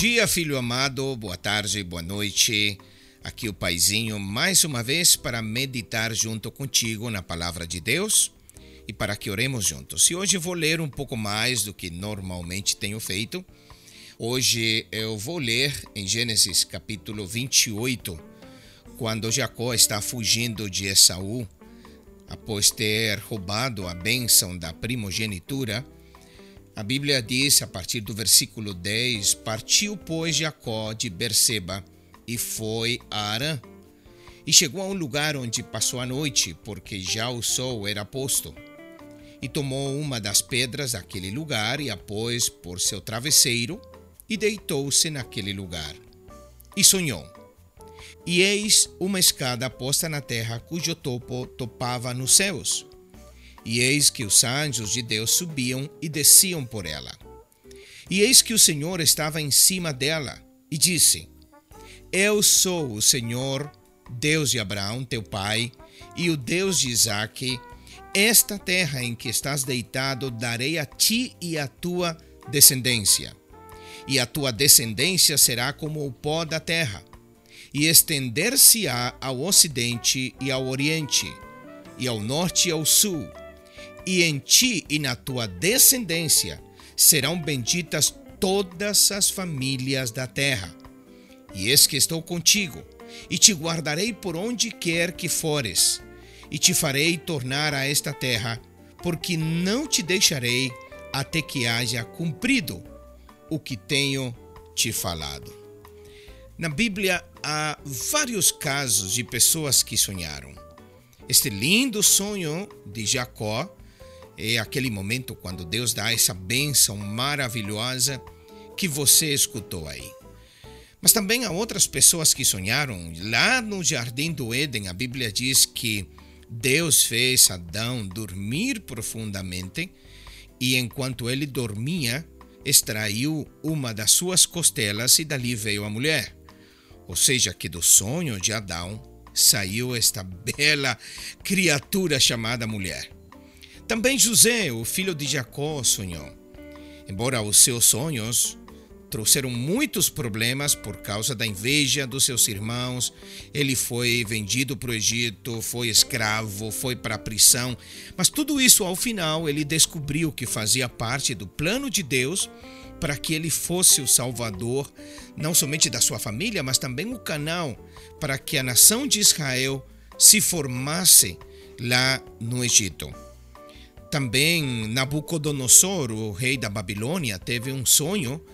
dia, filho amado, boa tarde, boa noite. Aqui o Paizinho mais uma vez para meditar junto contigo na palavra de Deus e para que oremos juntos. E hoje vou ler um pouco mais do que normalmente tenho feito. Hoje eu vou ler em Gênesis capítulo 28, quando Jacó está fugindo de Esaú, após ter roubado a bênção da primogenitura a Bíblia diz, a partir do versículo 10: Partiu, pois, Jacó de Berseba e foi a Arã. E chegou a um lugar onde passou a noite, porque já o sol era posto. E tomou uma das pedras daquele lugar e a pôs por seu travesseiro e deitou-se naquele lugar. E sonhou. E eis uma escada posta na terra, cujo topo topava nos céus e eis que os anjos de Deus subiam e desciam por ela. E eis que o Senhor estava em cima dela, e disse: Eu sou o Senhor, Deus de Abraão, teu pai, e o Deus de Isaque. Esta terra em que estás deitado darei a ti e à tua descendência. E a tua descendência será como o pó da terra, e estender-se-á ao ocidente e ao oriente, e ao norte e ao sul e em ti e na tua descendência serão benditas todas as famílias da terra. E eis que estou contigo, e te guardarei por onde quer que fores, e te farei tornar a esta terra, porque não te deixarei até que haja cumprido o que tenho te falado. Na Bíblia há vários casos de pessoas que sonharam. Este lindo sonho de Jacó é aquele momento quando Deus dá essa bênção maravilhosa que você escutou aí. Mas também há outras pessoas que sonharam. Lá no jardim do Éden, a Bíblia diz que Deus fez Adão dormir profundamente e enquanto ele dormia, extraiu uma das suas costelas e dali veio a mulher. Ou seja, que do sonho de Adão saiu esta bela criatura chamada mulher. Também José, o filho de Jacó, sonhou. Embora os seus sonhos trouxeram muitos problemas por causa da inveja dos seus irmãos. Ele foi vendido para o Egito, foi escravo, foi para a prisão. Mas tudo isso, ao final, ele descobriu que fazia parte do plano de Deus para que ele fosse o salvador, não somente da sua família, mas também o canal para que a nação de Israel se formasse lá no Egito. Também Nabucodonosor, o rei da Babilônia, teve um sonho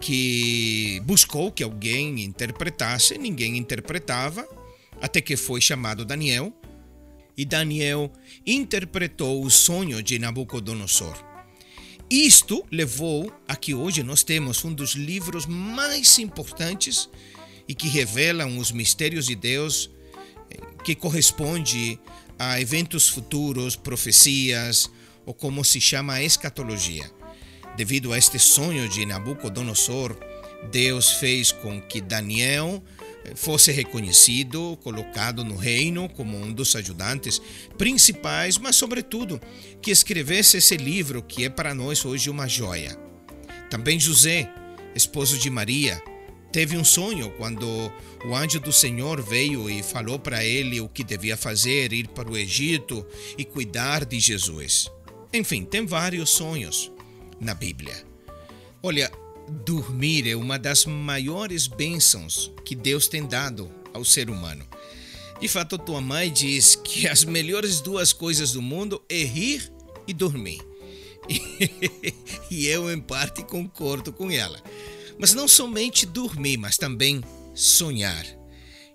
que buscou que alguém interpretasse, ninguém interpretava, até que foi chamado Daniel, e Daniel interpretou o sonho de Nabucodonosor. Isto levou a que hoje nós temos um dos livros mais importantes e que revelam os mistérios de Deus, eh, que corresponde a eventos futuros, profecias, ou como se chama a escatologia. Devido a este sonho de Nabucodonosor, Deus fez com que Daniel eh, fosse reconhecido, colocado no reino como um dos ajudantes principais, mas, sobretudo, que escrevesse esse livro que é para nós hoje uma joia. Também José, esposo de Maria, teve um sonho quando o anjo do Senhor veio e falou para ele o que devia fazer, ir para o Egito e cuidar de Jesus. Enfim, tem vários sonhos na Bíblia. Olha, dormir é uma das maiores bênçãos que Deus tem dado ao ser humano. De fato, tua mãe diz que as melhores duas coisas do mundo é rir e dormir. e eu, em parte, concordo com ela. Mas não somente dormir, mas também sonhar.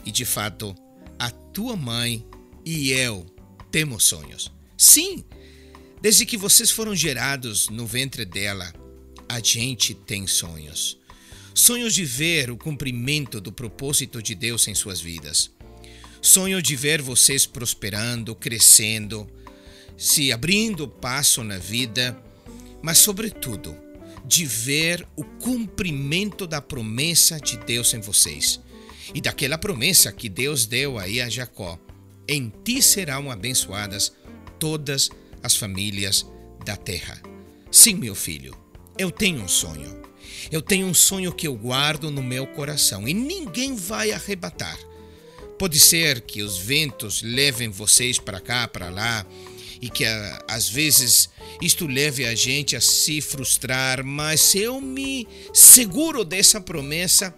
E de fato, a tua mãe e eu temos sonhos. Sim, desde que vocês foram gerados no ventre dela, a gente tem sonhos. Sonhos de ver o cumprimento do propósito de Deus em suas vidas. Sonho de ver vocês prosperando, crescendo, se abrindo passo na vida, mas, sobretudo, de ver o cumprimento da promessa de Deus em vocês e daquela promessa que Deus deu aí a Jacó: em ti serão abençoadas todas as famílias da terra. Sim, meu filho, Eu tenho um sonho. Eu tenho um sonho que eu guardo no meu coração e ninguém vai arrebatar. Pode ser que os ventos levem vocês para cá, para lá, e que às vezes isto leve a gente a se frustrar, mas eu me seguro dessa promessa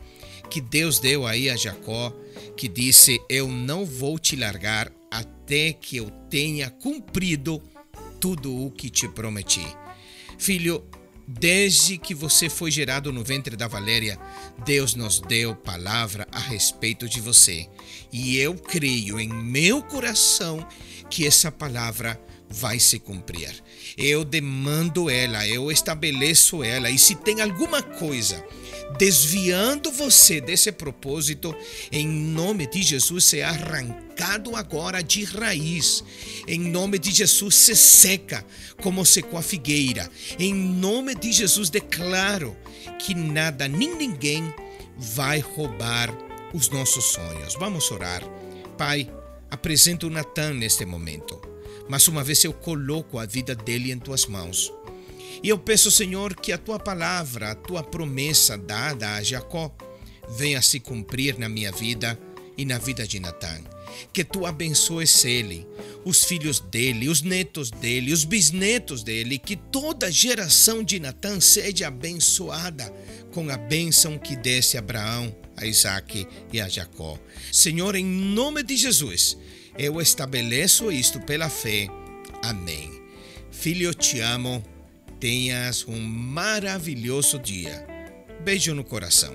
que Deus deu aí a Jacó, que disse: Eu não vou te largar até que eu tenha cumprido tudo o que te prometi. Filho, Desde que você foi gerado no ventre da Valéria, Deus nos deu palavra a respeito de você. E eu creio em meu coração que essa palavra vai se cumprir. Eu demando ela, eu estabeleço ela. E se tem alguma coisa desviando você desse propósito, em nome de Jesus, se arrancado agora de raiz. Em nome de Jesus, se seca como secou a figueira. Em nome de Jesus, declaro que nada nem ninguém vai roubar os nossos sonhos. Vamos orar. Pai, apresento o Natan neste momento, mas uma vez eu coloco a vida dele em tuas mãos. E eu peço, Senhor, que a tua palavra, a tua promessa dada a Jacó, venha se cumprir na minha vida e na vida de Natan. Que tu abençoes ele, os filhos dele, os netos dele, os bisnetos dele, que toda geração de Natan seja abençoada com a bênção que desse a Abraão, a Isaac e a Jacó. Senhor, em nome de Jesus, eu estabeleço isto pela fé. Amém. Filho, te amo tenhas um maravilhoso dia. Beijo no coração.